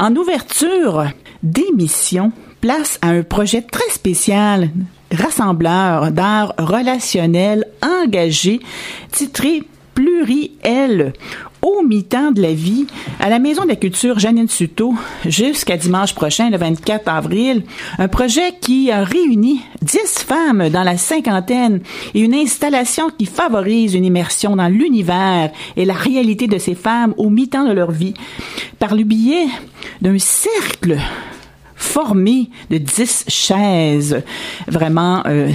En ouverture d'émission, place à un projet très spécial, rassembleur d'art relationnel engagé, titré Pluriel au mi-temps de la vie à la Maison de la Culture Janine Suto jusqu'à dimanche prochain, le 24 avril. Un projet qui a réuni dix femmes dans la cinquantaine et une installation qui favorise une immersion dans l'univers et la réalité de ces femmes au mi-temps de leur vie par le biais d'un cercle formé de dix chaises vraiment euh,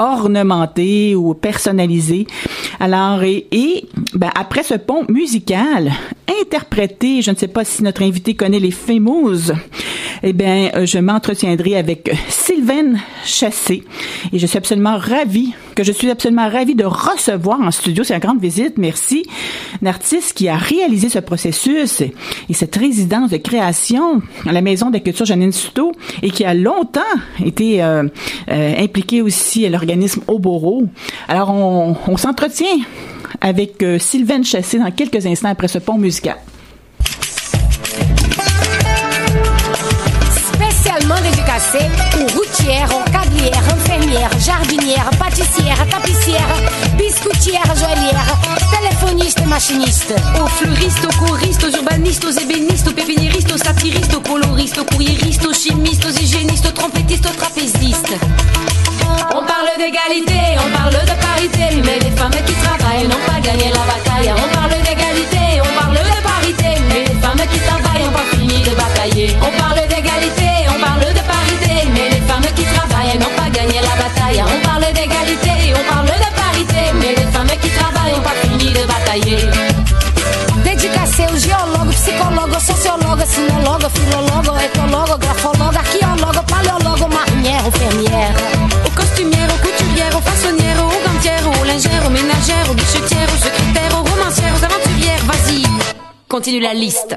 ornementées ou personnalisées. Alors, et, ben, après ce pont musical, interprété, je ne sais pas si notre invité connaît les Famous, eh bien, euh, je m'entretiendrai avec Sylvaine Chassé. Et je suis absolument ravie, que je suis absolument ravie de recevoir en studio, c'est une grande visite, merci, un artiste qui a réalisé ce processus et cette résidence de création à la Maison de la Culture Janine Suto et qui a longtemps été euh, euh, impliqué aussi. À Alors, on, s'entretient avec euh, Sylvaine Chassé dans quelques instants après ce pont musical. Spécialement dédicacé aux routières, aux cablières, infirmières, jardinières, pâtissières, tapissières, biscoutières, joaillières, téléphonistes machinistes. Aux fleuristes, aux choristes, aux urbanistes, aux ébénistes, aux pépiniéristes, aux satiristes, aux coloristes, aux courriéristes, aux chimistes, aux hygiénistes, aux trompettistes, aux trapézistes. On parle d'égalité, on parle de parité, mais les femmes qui travaillent n'ont pas gagné la bataille. On parle d'égalité, on parle de parité, mais les femmes qui travaillent n'ont pas fini de batailler. On parle d'égalité, on parle de parité, mais les femmes qui travaillent n'ont pas gagné la bataille. On parle d'égalité, on parle de parité, mais les femmes qui travaillent n'ont pas fini de batailler. Dedicacei o geólogo, psicólogo, sociólogo, sinologo, filólogo, etologo, grafólogo, gantières, aux ménagères, aux guichetières, aux secrétaires, aux romancières, aux aventurières. Vas-y, continue la liste.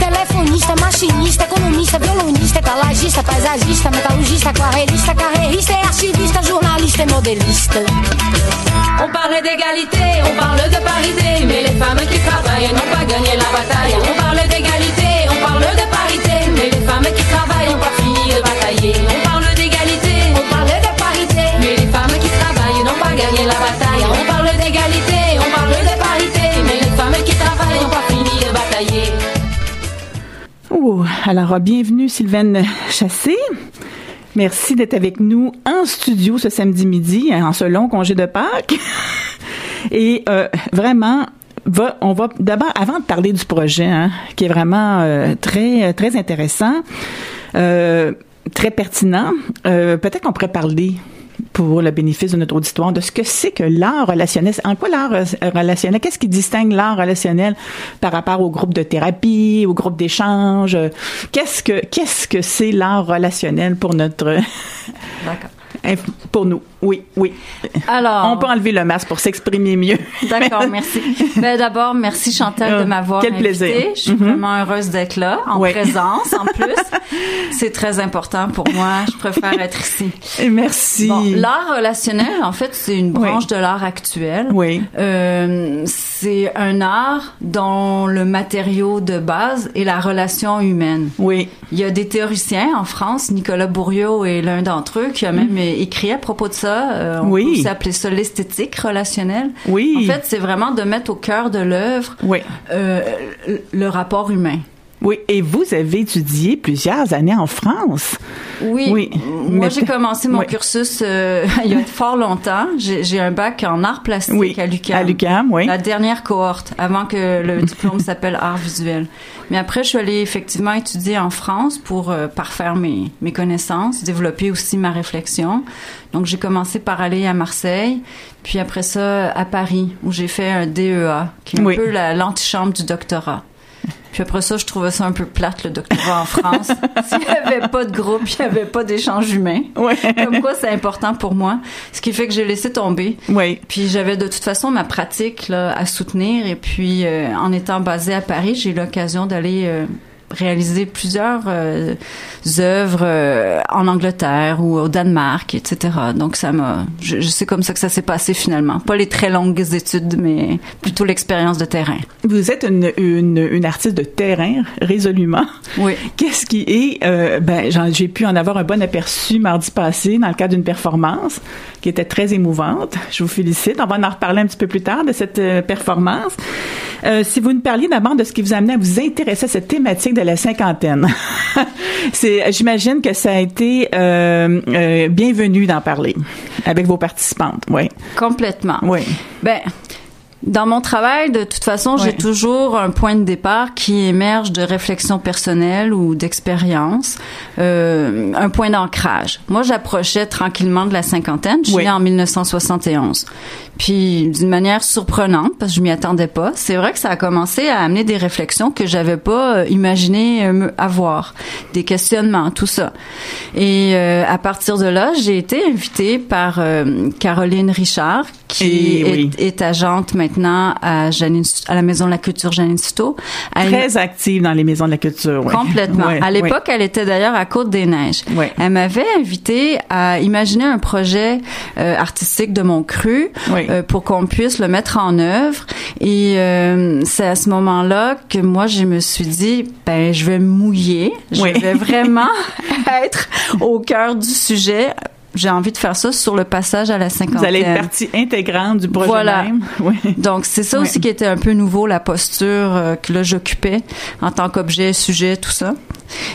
Telefonista, machinista, economista, violonista, etalagista, paisagista, metalurgista, aquarelista, carreirista, é archivista, jornalista e modelista. On parle d'égalité, on parle de parité, mais les femmes qui travaillent n'ont pas gagné la bataille. On parle d'égalité, on parle de parité, mais les femmes qui travaillent n'ont pas fini de batailler. On alors bienvenue Sylvaine Chassé. Merci d'être avec nous en studio ce samedi midi, en ce long congé de Pâques. Et euh, vraiment, va, on va d'abord, avant de parler du projet, hein, qui est vraiment euh, très très intéressant, euh, très pertinent, euh, peut-être qu'on pourrait parler pour le bénéfice de notre auditoire de ce que c'est que l'art relationnel. En quoi l'art euh, relationnel? Qu'est-ce qui distingue l'art relationnel par rapport au groupe de thérapie, au groupe d'échange? Qu'est-ce que qu'est-ce que c'est l'art relationnel pour notre pour nous? Oui, oui. Alors, On peut enlever le masque pour s'exprimer mieux. d'accord, merci. Ben, d'abord, merci Chantal de m'avoir quel invitée. plaisir. Je suis Mhm. vraiment heureuse d'être là, en Oui. présence en plus. C'est très important pour moi. Je préfère être ici. Merci. Bon, l'art relationnel, en fait, c'est une Oui. branche de l'art actuel. Oui. Euh, c'est un art dont le matériau de base est la relation humaine. Oui. Il y a des théoriciens en France, Nicolas Bourriot est l'un d'entre eux, qui a même écrit à propos de ça. Euh, on. Oui. peut aussi appeler ça l'esthétique relationnelle. Oui. En fait, c'est vraiment de mettre au cœur de l'œuvre Oui. euh, le rapport humain. Oui. Et vous avez étudié plusieurs années en France. Oui. Oui. Moi, j'ai commencé mon oui. cursus euh, il y a fort longtemps. J'ai un bac en art plastique Oui. à l'UQAM. À l'UQAM, oui. La dernière cohorte, avant que le diplôme s'appelle art visuel. Mais après, je suis allée effectivement étudier en France pour euh, parfaire mes, mes connaissances, développer aussi ma réflexion. Donc, j'ai commencé par aller à Marseille, puis après ça, à Paris, où j'ai fait un DEA, qui est un peu la- l'antichambre du doctorat. Puis après ça, je trouvais ça un peu plate, le doctorat en France. S'il n'y avait pas de groupe, il n'y avait pas d'échange humain. Oui. Comme quoi, c'est important pour moi. Ce qui fait que j'ai laissé tomber. Puis j'avais de toute façon ma pratique là, à soutenir. Et puis, euh, en étant basée à Paris, j'ai eu l'occasion d'aller euh, réalisé plusieurs euh, œuvres euh, en Angleterre ou au Danemark, etc. Donc ça m'a, je, je sais comme ça que ça s'est passé finalement. Pas les très longues études, mais plutôt l'expérience de terrain. Vous êtes une, une, une artiste de terrain, résolument. Oui. Qu'est-ce qui est, euh, ben, j'ai pu en avoir un bon aperçu mardi passé dans le cadre d'une performance qui était très émouvante. Je vous félicite. On va en reparler un petit peu plus tard de cette euh, performance. Euh, si vous nous parliez d'abord de ce qui vous a amené à vous intéresser à cette thématique de la cinquantaine, c'est, j'imagine que ça a été euh, euh, bienvenu d'en parler avec vos participantes. Oui, Complètement. oui. Ben, dans mon travail, de toute façon, j'ai toujours un point de départ qui émerge de réflexion personnelle ou d'expérience, euh, un point d'ancrage. Moi, j'approchais tranquillement de la cinquantaine. Je suis née en 1971. Puis, d'une manière surprenante, parce que je m'y attendais pas, c'est vrai que ça a commencé à amener des réflexions que j'avais pas euh, imaginé euh, me- avoir, des questionnements, tout ça. Et euh, à partir de là, j'ai été invitée par euh, Caroline Richard, qui est, oui. est agente maintenant à, Janine, à la Maison de la Culture Janine Souto. Elle- Très active dans les maisons de la culture. oui. Complètement. Oui, à l'époque, elle était d'ailleurs à Côte-des-Neiges. Oui. Elle m'avait invité à imaginer un projet euh, artistique de mon cru euh, pour qu'on puisse le mettre en œuvre. Et euh, c'est à ce moment-là que moi, je me suis dit, ben, je vais mouiller. Je vais vraiment être au cœur du sujet. J'ai envie de faire ça sur le passage à la cinquantaine. Vous allez être partie intégrante du projet Voilà. même. Oui. Donc c'est ça aussi qui était un peu nouveau, la posture euh, que là j'occupais en tant qu'objet, sujet, tout ça.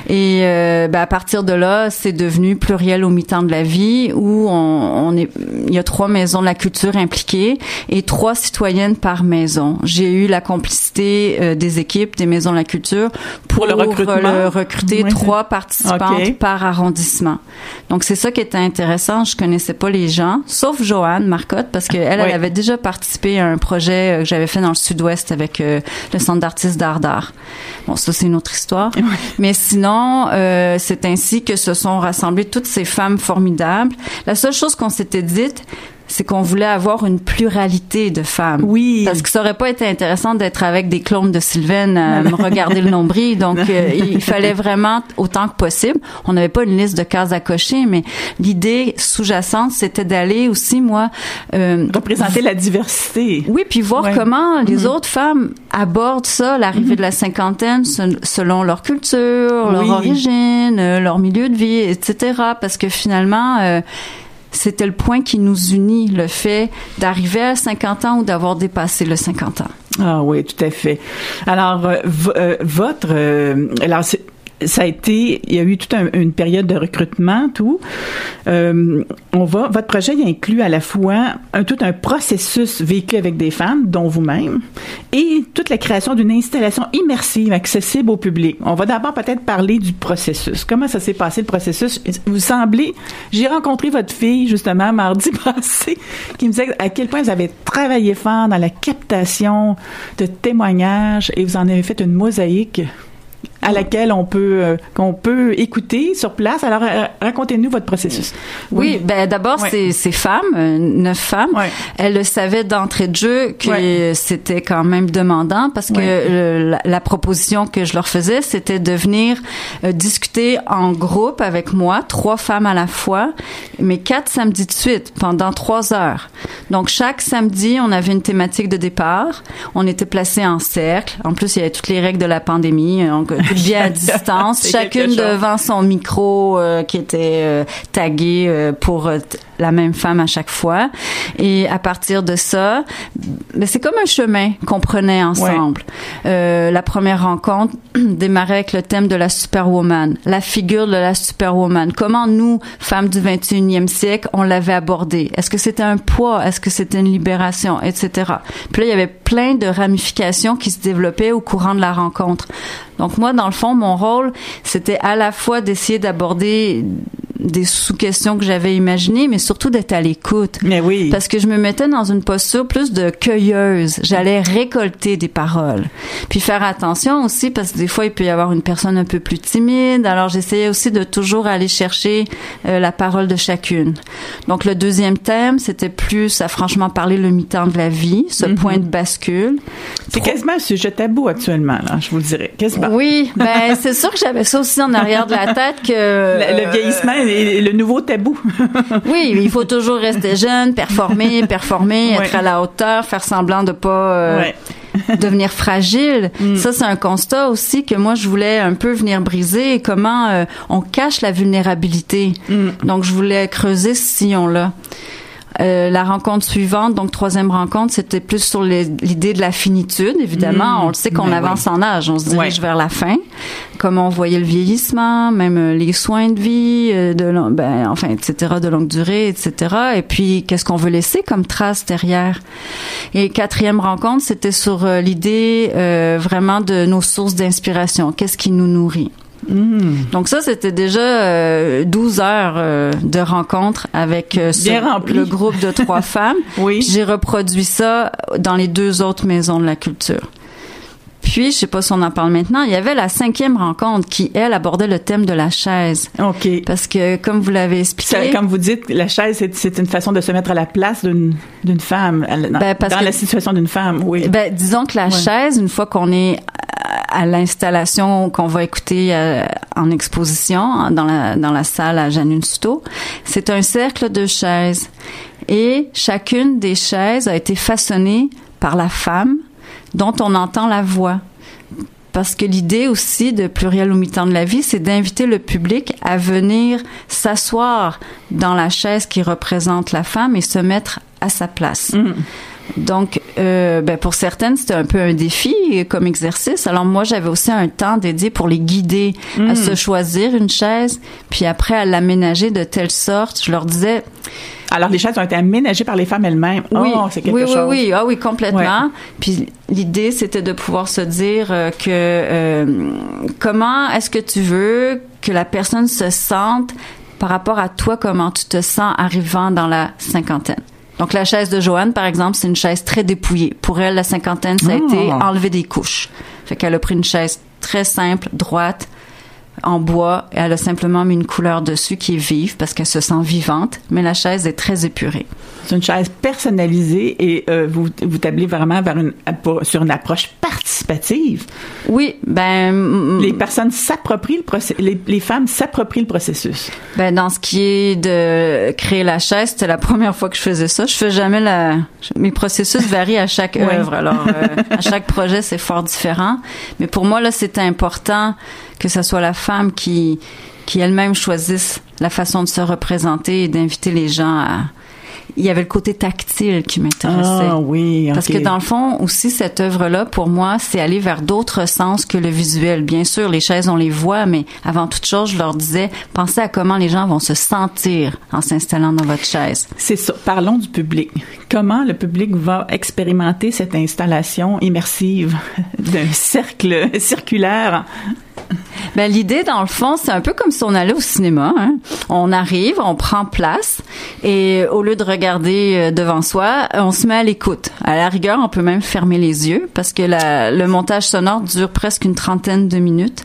Et euh, ben, à partir de là, c'est devenu pluriel au mi-temps de la vie où on, on est, il y a trois maisons de la culture impliquées et trois citoyennes par maison. J'ai eu la complicité euh, des équipes des maisons de la culture pour, Pour le recrutement? le recruter trois participantes par arrondissement. Donc c'est ça qui était intéressant. Je connaissais pas les gens, sauf Joanne Marcotte parce qu'elle elle Oui. avait déjà participé à un projet euh, que j'avais fait dans le Sud-Ouest avec euh, le Centre d'artistes d'art d'art. Bon, ça c'est une autre histoire. Mais sinon, euh, c'est ainsi que se sont rassemblées toutes ces femmes formidables. La seule chose qu'on s'était dite, c'est qu'on voulait avoir une pluralité de femmes. Oui. Parce que ça aurait pas été intéressant d'être avec des clones de Sylvaine à me regarder le nombril. Donc, euh, il fallait vraiment autant que possible. On n'avait pas une liste de cases à cocher, mais l'idée sous-jacente, c'était d'aller aussi, moi, euh, Représenter la diversité. oui, puis voir Ouais. comment les Mhm. autres femmes abordent ça, l'arrivée de la cinquantaine, se- selon leur culture, leur origine, euh, leur milieu de vie, etc. Parce que finalement, euh, c'était le point qui nous unit, le fait d'arriver à 50 ans ou d'avoir dépassé le 50 ans. Ah oui, tout à fait. Alors, euh, euh, votre... euh, alors, c'est- ça a été, il y a eu toute un- une période de recrutement, tout. Euh, on votre projet inclut à la fois un, tout un processus vécu avec des femmes, dont vous-même, et toute la création d'une installation immersive accessible au public. On va d'abord peut-être parler du processus. Comment ça s'est passé le processus? Vous semblez, j'ai rencontré votre fille justement mardi passé, qui me disait à quel point vous avez travaillé fort dans la captation de témoignages et vous en avez fait une mosaïque à laquelle on peut euh, qu'on peut écouter sur place. Alors euh, racontez-nous votre processus. Oui, ben d'abord Ouais. ces, ces femmes, euh, neuf femmes, Ouais. elles le savaient d'entrée de jeu que c'était quand même demandant parce que la, la proposition que je leur faisais, c'était de venir euh, discuter en groupe avec moi, trois femmes à la fois, mais quatre samedis de suite pendant trois heures. Donc chaque samedi, on avait une thématique de départ. On était placés en cercle. En plus, il y avait toutes les règles de la pandémie, donc bien à distance, chacune devant son micro euh, qui était euh, tagué euh, pour la même femme à chaque fois. Et à partir de ça, ben, c'est comme un chemin qu'on prenait ensemble. Euh, la première rencontre démarrait avec le thème de la superwoman, la figure de la superwoman. Comment nous, femmes du 21e siècle, on l'avait abordée? Est-ce que c'était un poids? Est-ce que c'était une libération? Etc. Puis là, il y avait plein de ramifications qui se développaient au courant de la rencontre. Donc moi, dans le fond, mon rôle, c'était à la fois d'essayer d'aborder des sous-questions que j'avais imaginées, mais surtout d'être à l'écoute. Mais oui. Parce que je me mettais dans une posture plus de cueilleuse. J'allais récolter des paroles. Puis faire attention aussi, parce que des fois, il peut y avoir une personne un peu plus timide. Alors, j'essayais aussi de toujours aller chercher euh, la parole de chacune. Donc, le deuxième thème, c'était plus à franchement parler le mi-temps de la vie, ce Mhm. point de bascule. C'est quasiment un sujet tabou actuellement, là, je vous le dirais. Quasiment. Oui, ben c'est sûr que j'avais ça aussi en arrière de la tête que Le, le vieillissement le nouveau tabou. Oui, il faut toujours rester jeune, performer, performer, Ouais. être à la hauteur, faire semblant de pas euh, Ouais. devenir fragile. Mm. Ça, c'est un constat aussi que moi, je voulais un peu venir briser. Comment euh, on cache la vulnérabilité. Mm. Donc, je voulais creuser ce sillon-là. Euh, la rencontre suivante, donc troisième rencontre, c'était plus sur l'idée de la finitude. Évidemment, Mm. on le sait qu'on Ben avance en âge, on se dirige Ouais. vers la fin. Comment on voyait le vieillissement, même euh, les soins de vie, euh, de long- ben, enfin, etc., de longue durée, etc. Et puis, qu'est-ce qu'on veut laisser comme trace derrière? Et quatrième rencontre, c'était sur l'idée euh, vraiment de nos sources d'inspiration. Qu'est-ce qui nous nourrit? Mm. donc ça, c'était déjà euh, 12 heures euh, de rencontre avec euh, ce- le groupe de trois femmes. Oui. J'ai reproduit ça dans les deux autres maisons de la culture. Puis, je sais pas si on en parle maintenant, il y avait la cinquième rencontre qui, elle, abordait le thème de la chaise. OK. Parce que, comme vous l'avez Ça, expliqué... comme vous dites, la chaise, c'est- c'est une façon de se mettre à la place d'une d'une femme, dans, Ben, parce dans que- la situation d'une femme, oui. Ben, disons que la Ouais. chaise, une fois qu'on est à, l'installation qu'on va écouter euh, en exposition dans la, dans la salle à Janine Souto, c'est un cercle de chaises. Et chacune des chaises a été façonnée par la femme dont on entend la voix. Parce que l'idée aussi de pluriel au mi-temps de la vie, c'est d'inviter le public à venir s'asseoir dans la chaise qui représente la femme et se mettre à sa place. Mm. Donc, euh, ben pour certaines, c'était un peu un défi comme exercice. Alors moi, j'avais aussi un temps dédié pour les guider Mm. à se choisir une chaise, puis après à l'aménager de telle sorte. Je leur disais, Alors, les chaises ont été aménagées par les femmes elles-mêmes. oui, Oh, c'est quelque oui, chose. oui, oui, ah oui, complètement. Ouais. Puis l'idée, c'était de pouvoir se dire euh, que euh, comment est-ce que tu veux que la personne se sente par rapport à toi, comment tu te sens arrivant dans la cinquantaine? Donc la chaise de Joanne, par exemple, c'est une chaise très dépouillée. Pour elle, la cinquantaine, ça a Oh. été enlever des couches. Fait qu'elle a pris une chaise très simple, droite, en bois, et elle a simplement mis une couleur dessus qui est vive parce qu'elle se sent vivante, mais la chaise est très épurée. C'est une chaise personnalisée et euh, vous, vous tablez vraiment vers une, sur une approche participative. Oui, ben, Les personnes s'approprient le processus, les, les femmes s'approprient le processus. ben dans ce qui est de créer la chaise, c'était la première fois que je faisais ça. Je fais jamais la. Mes processus varient à chaque Oui. œuvre, alors euh, à chaque projet c'est fort différent. Mais pour moi là, c'était important que ce soit la femme qui qui elle-même choisisse la façon de se représenter et d'inviter les gens à. Il y avait le côté tactile qui m'intéressait. Ah oui, Parce ok. que dans le fond, aussi, cette œuvre-là, pour moi, c'est aller vers d'autres sens que le visuel. Bien sûr, les chaises, on les voit, mais avant toute chose, je leur disais, pensez à comment les gens vont se sentir en s'installant dans votre chaise. C'est ça. Parlons du public. Comment le public va expérimenter cette installation immersive d'un cercle circulaire? Ben, l'idée, dans le fond, c'est un peu comme si on allait au cinéma. hein. On arrive, on prend place, et au lieu de regarder euh, devant soi, on se met à l'écoute. À la rigueur, on peut même fermer les yeux, parce que la- le montage sonore dure presque une trentaine de minutes.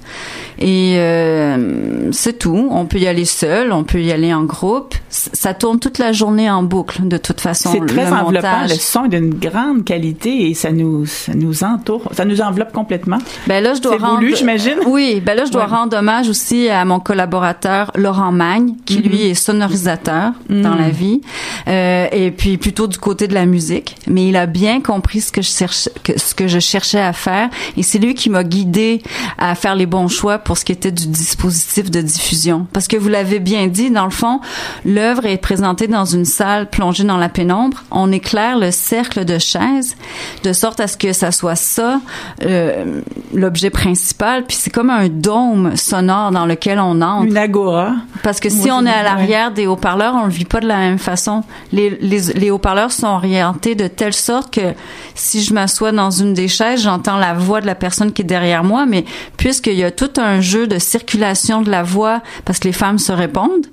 Et euh, c'est tout. On peut y aller seul, on peut y aller en groupe. Ça tourne toute la journée en boucle, de toute façon. C'est très le enveloppant. montage. Le son est d'une grande qualité et ça nous, ça nous entoure, ça nous enveloppe complètement. Ben là, je dois rendre. voulu, j'imagine? Oui, ben là, je dois Ouais. rendre hommage aussi à mon collaborateur Laurent Magne, qui lui Mm-hmm. est sonorisateur dans la vie, euh, et puis plutôt du côté de la musique. Mais il a bien compris ce que je cherchais, que- ce que je cherchais à faire, et c'est lui qui m'a guidé à faire les bons choix pour ce qui était du dispositif de diffusion. Parce que vous l'avez bien dit, dans le fond, l'œuvre est présentée dans une salle plongée dans la pénombre. On éclaire le cercle de chaises de sorte à ce que ça soit ça euh, l'objet principal. Puis c'est comme un un dôme sonore dans lequel on entre. Une agora. Parce que si on est à l'arrière des haut-parleurs, on le vit pas de la même façon. Les, les, les haut-parleurs sont orientés de telle sorte que si je m'assois dans une des chaises, j'entends la voix de la personne qui est derrière moi, mais puisqu'il y a tout un jeu de circulation de la voix, parce que les femmes se répondent,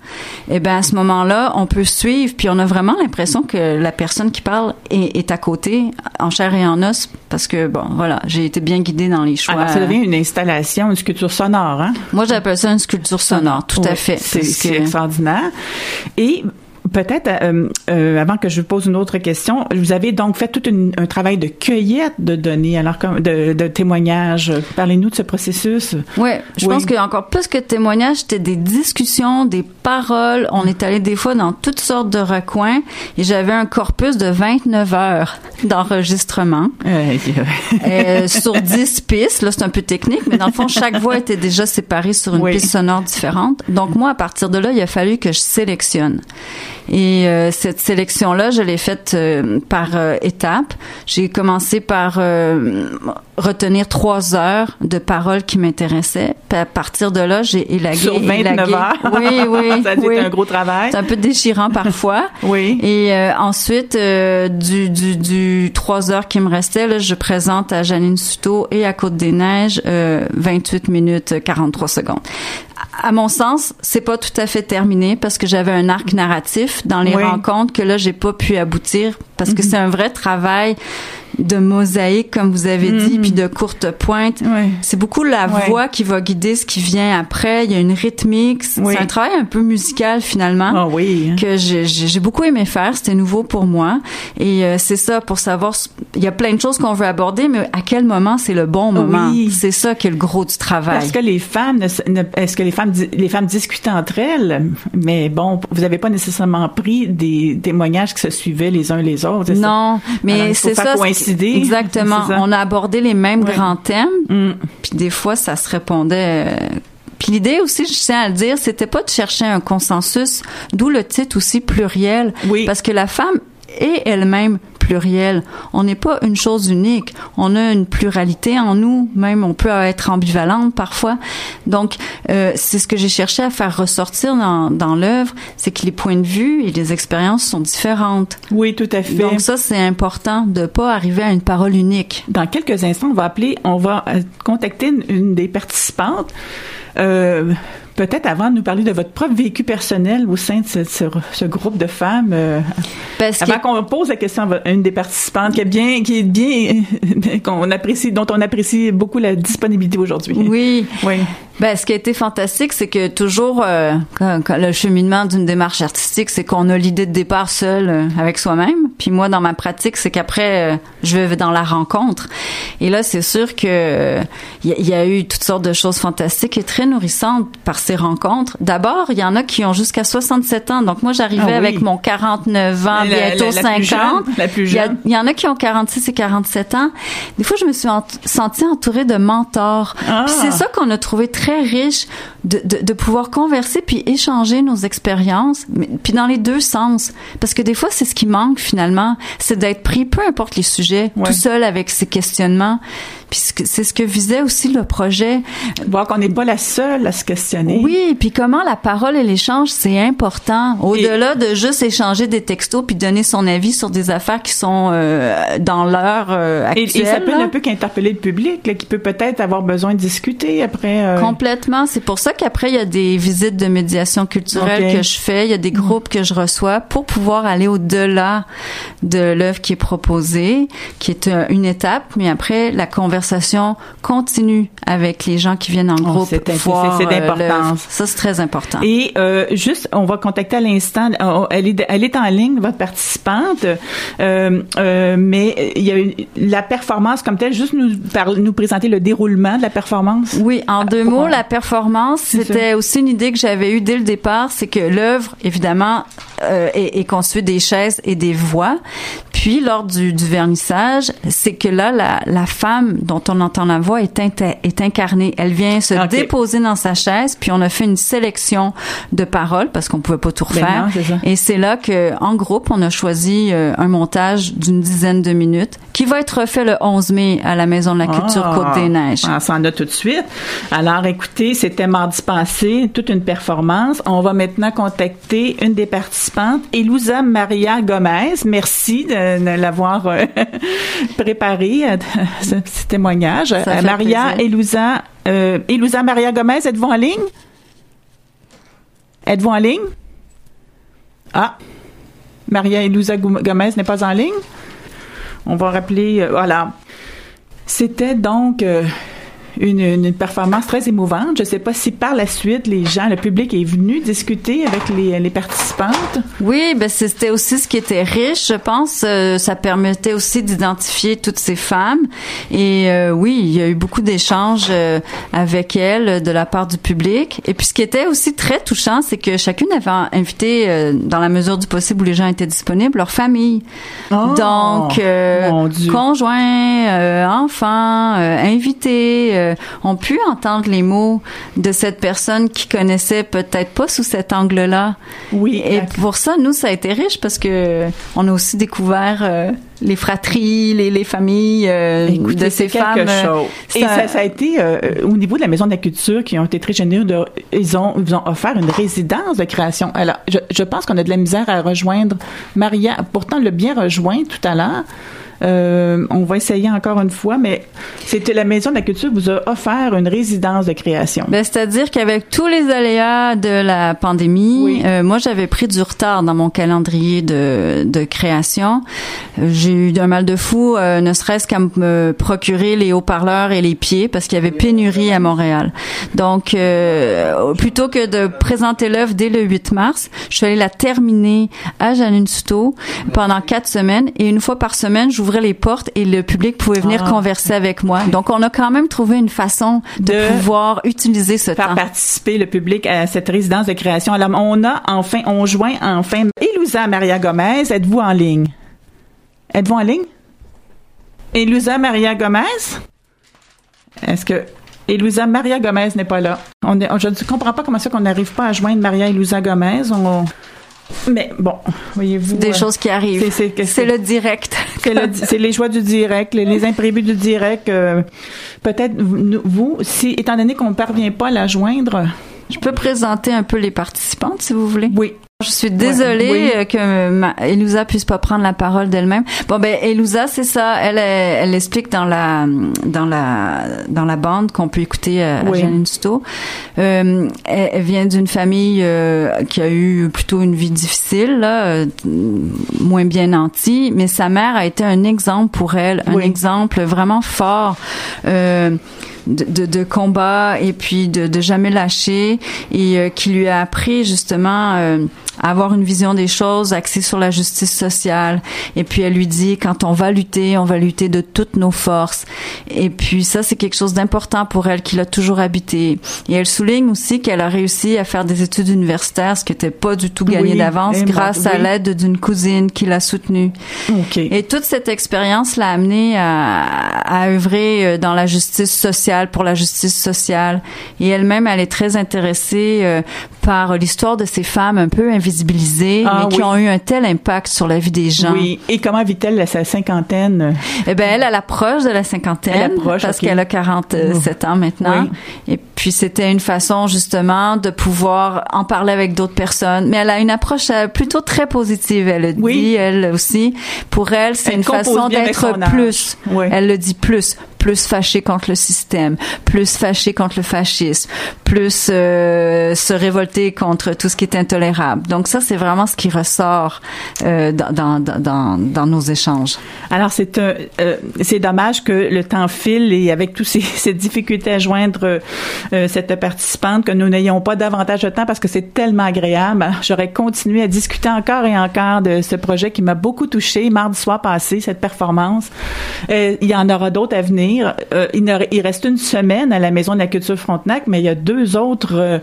eh ben à ce moment-là, on peut suivre, puis on a vraiment l'impression que la personne qui parle est, est à côté, en chair et en os, parce que bon, voilà, j'ai été bien guidée dans les choix. Alors, ça devient une installation, une sculpture sonore, hein? Moi, j'appelle ça une sculpture sonore, tout à fait. C'est extraordinaire. Et peut-être, euh, euh, avant que je vous pose une autre question, vous avez donc fait tout une- un travail de cueillette de données, alors comme- de, de témoignages. Parlez-nous de ce processus. Ouais, je Oui. pense que encore plus que témoignages, c'était des discussions, des paroles. On est allé des fois dans toutes sortes de recoins et j'avais un corpus de 29 heures d'enregistrement Euh, euh, sur 10 pistes. Là, c'est un peu technique, mais dans le fond, chaque voix était déjà séparée sur une Oui. piste sonore différente. Donc moi, à partir de là, il a fallu que je sélectionne. Et euh, cette sélection-là, je l'ai faite euh, par euh, étapes. J'ai commencé par euh, retenir trois heures de paroles qui m'intéressaient. Puis à partir de là, j'ai élagué, Sur 29 élagué. heures? Oui, oui, Ça a été oui. un gros travail. C'est un peu déchirant parfois. Oui. Et euh, ensuite, euh, du, du, du 3 heures qui me restait, là, je présente à Janine Suto et à Côte-des-Neiges euh, 28 minutes 43 secondes. À mon sens, c'est pas tout à fait terminé parce que j'avais un arc narratif dans les Oui. rencontres que là j'ai pas pu aboutir parce que c'est un vrai travail de mosaïque comme vous avez dit Mhm. puis de courte pointe. Oui. C'est beaucoup la voix qui va guider ce qui vient après. Il y a une rythmique. C'est Oui. un travail un peu musical finalement Ah oui. que j'ai- beaucoup aimé faire. C'était nouveau pour moi. Et euh, c'est ça, pour savoir, il y a plein de choses qu'on veut aborder, mais à quel moment c'est le bon moment? Oui. C'est ça qui est le gros du travail. Parce que les femmes, ne s- ne- est-ce que les femmes, les femmes discutaient entre elles, mais bon, vous n'avez pas nécessairement pris des témoignages qui se suivaient les uns les autres. c'est ça? Non, mais c'est ça. Exactement. On a abordé les mêmes Ouais. grands thèmes, Mm. puis des fois, ça se répondait. euh, Puis l'idée aussi, je tiens à le dire, c'était pas de chercher un consensus, d'où le titre aussi pluriel, Oui. parce que la femme est elle-même plurielle. On n'est pas une chose unique. On a une pluralité en nous. Même on peut être ambivalente parfois. Donc euh, c'est ce que j'ai cherché à faire ressortir dans, dans l'œuvre, c'est que les points de vue et les expériences sont différentes. Oui, tout à fait. Donc ça c'est important de pas arriver à une parole unique. Dans quelques instants, on va appeler, on va euh, contacter une, une des participantes. Euh, Peut-être avant de nous parler de votre propre vécu personnel au sein de ce, ce- ce groupe de femmes. euh, Parce avant qu'on pose la question à une des participantes qui est bien, qui est bien, qu'on apprécie, dont on apprécie beaucoup la disponibilité aujourd'hui. oui, Oui. Ben, ce qui a été fantastique, c'est que toujours, euh, quand, quand le cheminement d'une démarche artistique, c'est qu'on a l'idée de départ seul euh, avec soi-même. Puis moi, dans ma pratique, c'est qu'après, euh, je vais dans la rencontre. Et là, c'est sûr que euh, il y, a- il y a eu toutes sortes de choses fantastiques et très nourrissantes par ces rencontres. D'abord, il y en a qui ont jusqu'à 67 ans. Donc moi, j'arrivais Ah oui. avec mon 49 ans, La- bientôt la 50. la plus Il y a- jeune. il y en a qui ont 46 et 47 ans. Des fois, je me suis ent- sentie entourée de mentors. Ah. Puis c'est ça qu'on a trouvé très riche de, de, de pouvoir converser puis échanger nos expériences, mais- puis dans les deux sens. Parce que des fois, c'est ce qui manque finalement, c'est d'être pris, peu importe les sujets, Ouais. tout seul avec ses questionnements. Puis c'est ce que visait aussi le projet. Voir qu'on n'est pas la seule à se questionner. Oui, puis comment la parole et l'échange, c'est important. Au-delà de juste échanger des textos puis donner son avis sur des affaires qui sont euh, dans l'heure euh, Et, actuelle. et ça peut là. ne peut qu'interpeller le public, là, qui peut peut-être avoir besoin de discuter après. euh, Complètement. C'est pour ça qu'après, il y a des visites de médiation culturelle que je fais. Il y a des groupes que je reçois pour pouvoir aller au-delà de l'œuvre qui est proposée, qui est euh, une étape. Mais après, la conversation continue avec les gens qui viennent en Oh, groupe. c'est- c'est- voir, c'est euh, d'importance. Ça, c'est très important. Et euh, juste, on va contacter à l'instant. euh, Elle est, elle est en ligne, votre participante. Euh, euh, mais il y a la performance comme telle. Juste nous nous présenter le déroulement de la performance. Oui, en deux pour- la performance, c'était aussi une idée que j'avais eue dès le départ, c'est que l'œuvre, évidemment, euh, est, est conçue des chaises et des voix. Puis, lors du, du vernissage, c'est que là, la, la femme dont on entend la voix est, incarnée. Elle vient se déposer dans sa chaise, puis on a fait une sélection de paroles parce qu'on pouvait pas tout Ben refaire. non. Et c'est là que, en groupe, on a choisi euh, un montage d'une dizaine de minutes qui va être refait le 11 mai à la Maison de la Culture Ah, Côte des Neiges. On s'en a tout de suite. Alors, écoutez, c'était mardi passé, toute une performance. On va maintenant contacter une des participantes, Elousa Maria Gomez. Merci de, l'avoir euh, préparé, euh, ce, témoignage. Euh, Maria Elousa, Elousa Maria Gomez, êtes-vous en ligne? Êtes-vous en ligne? Ah, Maria Elousa Gomez n'est pas en ligne. On va rappeler, voilà. C'était donc une, une, performance très émouvante. Je ne sais pas si par la suite, les gens, le public est venu discuter avec les, les participantes. Oui, ben c'était aussi ce qui était riche, je pense. Euh, ça permettait aussi d'identifier toutes ces femmes. Et euh, oui, il y a eu beaucoup d'échanges euh, avec elles de la part du public. Et puis ce qui était aussi très touchant, c'est que chacune avait invité, dans la mesure du possible où les gens étaient disponibles, leur famille. Oh, Donc, conjoints, enfants, invités euh, ont pu entendre les mots de cette personne qui connaissait peut-être pas sous cet angle-là. Oui. Et pour ça, nous, ça a été riche parce que on a aussi découvert euh, les fratries, les, les familles euh, de ces femmes. Chose. Et ça, ça, a été au niveau de la Maison de la Culture qui ont été très généreux. De, ils, ont, ils ont offert une résidence de création. Alors, je, je pense qu'on a de la misère à rejoindre Maria. Pourtant, le bien rejoint tout à l'heure. Euh, on va essayer encore une fois, mais c'était la Maison de la Culture vous a offert une résidence de création. Ben, c'est-à-dire qu'avec tous les aléas de la pandémie, euh, moi j'avais pris du retard dans mon calendrier de, de création. J'ai eu un mal de fou, euh, ne serait-ce qu'à me procurer les haut-parleurs et les pieds parce qu'il y avait pénurie à Montréal. Donc, plutôt que de présenter l'œuvre dès le 8 mars, je suis allée la terminer à Janine Souto pendant quatre semaines et une fois par semaine, je les portes et le public pouvait venir ah. converser avec moi. Donc, on a quand même trouvé une façon de, pouvoir utiliser ce faire temps. participer le public à cette résidence de création. Alors, on a enfin, on joint enfin Elousa Maria Gomez. Êtes-vous en ligne? Êtes-vous en ligne? Elousa Maria Gomez? Est-ce que Elousa Maria Gomez n'est pas là? On je ne comprends pas comment ça qu'on n'arrive pas à joindre Maria Elousa Gomez. On, mais bon, voyez-vous. Des euh, choses qui arrivent. C'est le direct. C'est les joies du direct, les, imprévus du direct. Euh, peut-être vous, si étant donné qu'on ne parvient pas à la joindre. Je peux présenter un peu les participantes, si vous voulez? Oui. Je suis désolée euh, que ma, Elousa puisse pas prendre la parole d'elle-même. Bon ben Elousa, c'est ça. Elle, elle, explique dans la dans la dans la bande qu'on peut écouter à, Janine Euh, elle, vient d'une famille euh, qui a eu plutôt une vie difficile, là, euh, moins bien nantie, mais sa mère a été un exemple pour elle, un exemple vraiment fort. Euh, de, de, combat et puis de, de jamais lâcher et euh, qui lui a appris justement euh, avoir une vision des choses axée sur la justice sociale. Et puis elle lui dit quand on va lutter, on va lutter de toutes nos forces. Et puis ça c'est quelque chose d'important pour elle qui l'a toujours habité. Et elle souligne aussi qu'elle a réussi à faire des études universitaires, ce qui n'était pas du tout gagné d'avance grâce à l'aide d'une cousine qui l'a soutenue. Et toute cette expérience l'a amenée à, à œuvrer euh, dans la justice sociale pour la justice sociale. Et elle-même, elle est très intéressée euh, par l'histoire de ces femmes un peu invisibilisées, ah mais qui ont eu un tel impact sur la vie des gens. Oui. Et comment vit-elle sa cinquantaine? Eh ben, elle, elle approche de la cinquantaine. Approche, parce qu'elle a 47 ans maintenant. Et puis, c'était une façon, justement, de pouvoir en parler avec d'autres personnes. Mais elle a une approche euh, plutôt très positive. Elle le dit, elle aussi. Pour elle, c'est une façon d'être plus. Elle le dit plus plus fâché contre le système, plus fâché contre le fascisme, plus euh, se révolter contre tout ce qui est intolérable. Donc ça, c'est vraiment ce qui ressort euh, dans, dans, dans, dans, nos échanges. Alors c'est euh, c'est dommage que le temps file et avec toutes ces, ces difficultés à joindre euh, cette participante que nous n'ayons pas davantage de temps parce que c'est tellement agréable. J'aurais continué à discuter encore et encore de ce projet qui m'a beaucoup touché mardi soir passé cette performance. il y en aura d'autres à venir. Euh, il, reste une semaine à la Maison de la Culture Frontenac, mais il y a deux autres euh,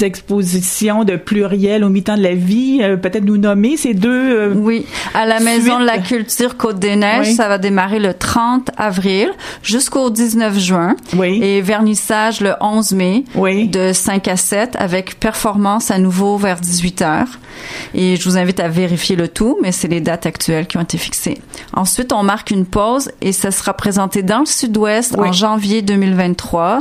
expositions de pluriel au mi-temps de la vie. Euh, peut-être nous nommer ces deux. oui, à la Maison de la Culture Côte-des-Neiges, ça va démarrer le 30 avril jusqu'au 19 juin. Oui. Et vernissage le 11 mai oui. de 5 à 7 avec performance à nouveau vers 18 heures. Et je vous invite à vérifier le tout, mais c'est les dates actuelles qui ont été fixées. Ensuite, on marque une pause et ça sera présenté dans le Sud-Ouest en janvier 2023.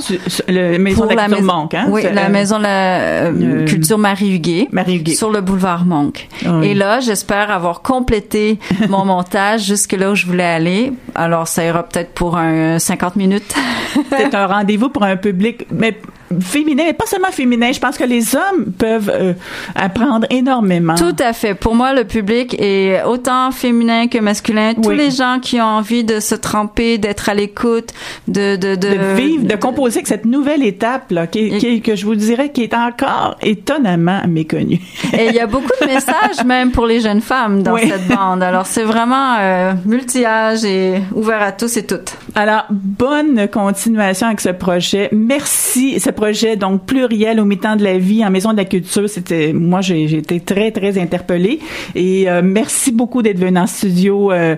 le maison de la, culture Monk, hein? Oui, la maison de la culture Marie Huguet. Marie. Sur le boulevard Monk. Et là, j'espère avoir complété mon montage jusque là où je voulais aller. Alors, ça ira peut-être pour un 50 minutes. C'est un rendez-vous pour un public, mais féminin, mais pas seulement féminin. Je pense que les hommes peuvent euh, apprendre énormément. Tout à fait. Pour moi, le public est autant féminin que masculin. Tous les gens qui ont envie de se tremper, d'être à l'écoute, de, de, de, de, vivre, de composer avec cette nouvelle étape là, qui, qui, que je vous dirais qui est encore étonnamment méconnue. et il y a beaucoup de messages même pour les jeunes femmes dans cette bande. Alors c'est vraiment euh, multi-âge et ouvert à tous et toutes. Alors bonne continuation avec ce projet. Merci projet donc pluriel au mi-temps de la vie en maison de la culture. C'était moi j'ai été très très interpellée et euh, merci beaucoup d'être venu en studio. Euh,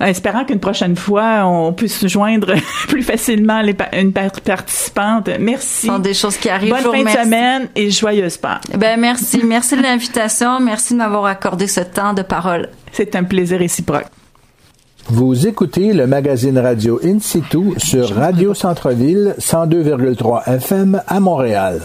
espérant qu'une prochaine fois on puisse se joindre plus facilement les une participante. Merci. Ce sont des choses qui arrivent. Bonne fin de semaine et joyeuse Pâques. Ben merci, merci de l'invitation, merci de m'avoir accordé ce temps de parole. C'est un plaisir réciproque. Vous écoutez le magazine radio In situ sur Radio Centre-Ville 102,3 FM à Montréal.